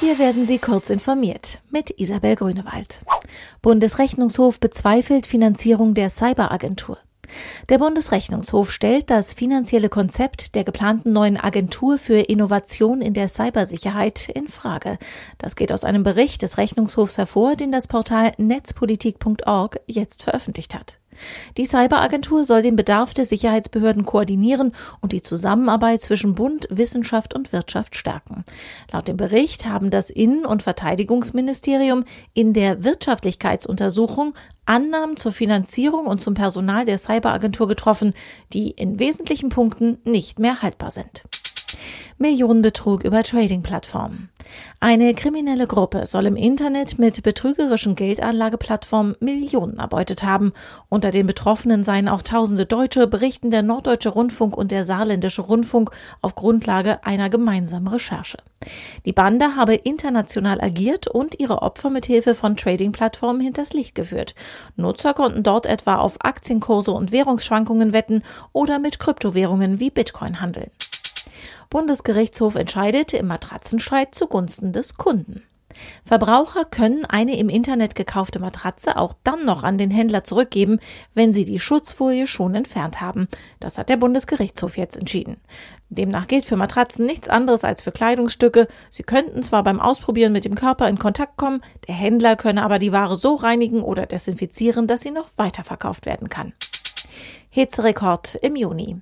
Hier werden Sie kurz informiert mit Isabel Grünewald. Bundesrechnungshof bezweifelt Finanzierung der Cyberagentur. Der Bundesrechnungshof stellt das finanzielle Konzept der geplanten neuen Agentur für Innovation in der Cybersicherheit in Frage. Das geht aus einem Bericht des Rechnungshofs hervor, den das Portal netzpolitik.org jetzt veröffentlicht hat. Die Cyberagentur soll den Bedarf der Sicherheitsbehörden koordinieren und die Zusammenarbeit zwischen Bund, Wissenschaft und Wirtschaft stärken. Laut dem Bericht haben das Innen- und Verteidigungsministerium in der Wirtschaftlichkeitsuntersuchung Annahmen zur Finanzierung und zum Personal der Cyberagentur getroffen, die in wesentlichen Punkten nicht mehr haltbar sind. Millionenbetrug über Trading-Plattformen. Eine kriminelle Gruppe soll im Internet mit betrügerischen Geldanlageplattformen Millionen erbeutet haben. Unter den Betroffenen seien auch tausende Deutsche, berichten der Norddeutsche Rundfunk und der Saarländische Rundfunk auf Grundlage einer gemeinsamen Recherche. Die Bande habe international agiert und ihre Opfer mit Hilfe von Trading-Plattformen hinters Licht geführt. Nutzer konnten dort etwa auf Aktienkurse und Währungsschwankungen wetten oder mit Kryptowährungen wie Bitcoin handeln. Bundesgerichtshof entscheidet im Matratzenstreit zugunsten des Kunden. Verbraucher können eine im Internet gekaufte Matratze auch dann noch an den Händler zurückgeben, wenn sie die Schutzfolie schon entfernt haben. Das hat der Bundesgerichtshof jetzt entschieden. Demnach gilt für Matratzen nichts anderes als für Kleidungsstücke. Sie könnten zwar beim Ausprobieren mit dem Körper in Kontakt kommen, der Händler könne aber die Ware so reinigen oder desinfizieren, dass sie noch weiterverkauft werden kann. Hitzerekord im Juni.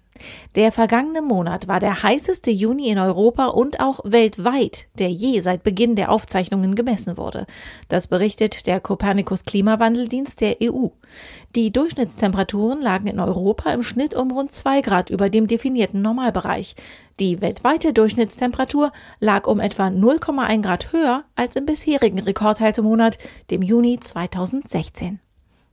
Der vergangene Monat war der heißeste Juni in Europa und auch weltweit, der je seit Beginn der Aufzeichnungen gemessen wurde. Das berichtet der Copernicus Klimawandeldienst der EU. Die Durchschnittstemperaturen lagen in Europa im Schnitt um rund zwei Grad über dem definierten Normalbereich. Die weltweite Durchschnittstemperatur lag um etwa 0,1 Grad höher als im bisherigen Rekordhaltemonat, dem Juni 2016.